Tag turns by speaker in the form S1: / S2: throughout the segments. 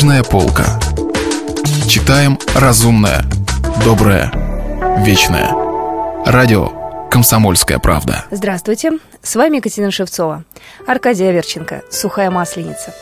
S1: Книжная полка. Читаем разумное, доброе, вечное. Радио «Комсомольская правда».
S2: Здравствуйте, с вами Екатерина Шевцова. Аркадий Аверченко, «Сухая масленица».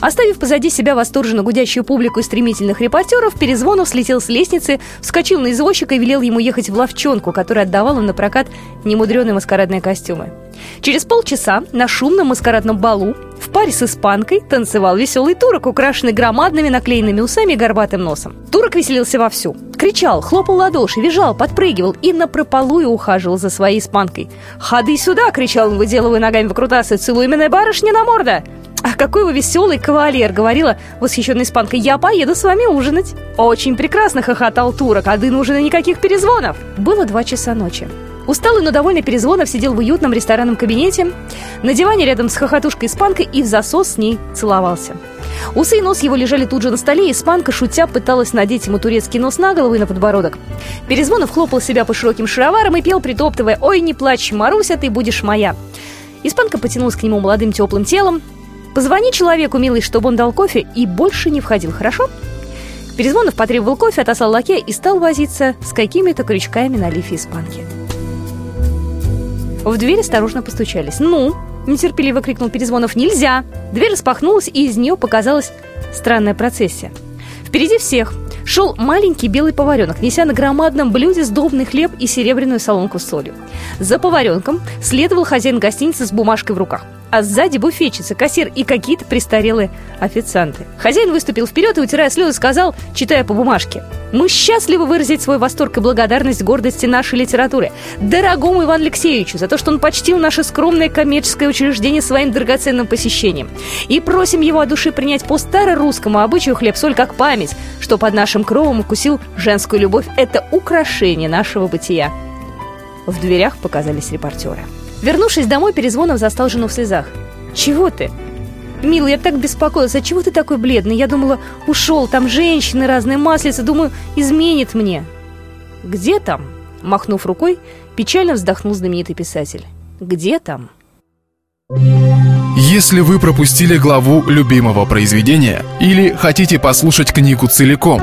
S2: Оставив позади себя восторженно гудящую публику и стремительных репортеров, Перезвонов слетел с лестницы, вскочил на извозчика и велел ему ехать в ловчонку, которая отдавала на прокат немудреные маскарадные костюмы. Через полчаса на шумном маскарадном балу в паре с испанкой танцевал веселый турок, украшенный громадными наклеенными усами и горбатым носом. Турок веселился вовсю. Кричал, хлопал ладоши, визжал, подпрыгивал и напропалую ухаживал за своей испанкой. «Ходы сюда!» — кричал он, выделывая ногами выкрутасы. «Целуй меня, барышня, на морда!» «Ах, какой вы веселый кавалер!» — говорила восхищенная испанка. «Я поеду с вами ужинать!» «Очень прекрасно!» — хохотал турок. «А ты нужен и никаких перезвонов!» Было два часа ночи. Усталый, но довольный Перезвонов сидел в уютном ресторанном кабинете, на диване рядом с хохотушкой-испанкой и в засос с ней целовался. Усы и нос его лежали тут же на столе, и испанка, шутя, пыталась надеть ему турецкий нос на голову и на подбородок. Перезвонов хлопал себя по широким шароварам и пел, притоптывая «Ой, не плачь, Маруся, ты будешь моя!» Испанка потянулась к нему молодым теплым телом. «Позвони человеку, милый, чтобы он дал кофе и больше не входил, хорошо?» Перезвонов потребовал кофе, отослал лакея и стал возиться с какими-то крючками на лифе испанки. В дверь осторожно постучались. «Ну?» – нетерпеливо крикнул Перезвонов. «Нельзя!» Дверь распахнулась, и из нее показалась странная процессия. Впереди всех шел маленький белый поваренок, неся на громадном блюде сдобный хлеб и серебряную солонку с солью. За поваренком следовал хозяин гостиницы с бумажкой в руках а сзади буфетчица, кассир и какие-то престарелые официанты. Хозяин выступил вперед и, утирая слезы, сказал, читая по бумажке, «Мы счастливы выразить свой восторг и благодарность гордости нашей литературы, дорогому Ивану Алексеевичу, за то, что он почтил наше скромное коммерческое учреждение своим драгоценным посещением. И просим его от души принять по старорусскому обычаю хлеб-соль как память, что под нашим кровом укусил женскую любовь. Это украшение нашего бытия». В дверях показались репортеры. Вернувшись домой, Перезвонов застал жену в слезах. «Чего ты?» «Милый, я так беспокоился. Чего ты такой бледный? Я думала, ушел, там женщины разные, маслица. Думаю, изменит мне». «Где там?» Махнув рукой, печально вздохнул знаменитый писатель. «Где там?»
S1: Если вы пропустили главу любимого произведения или хотите послушать книгу целиком,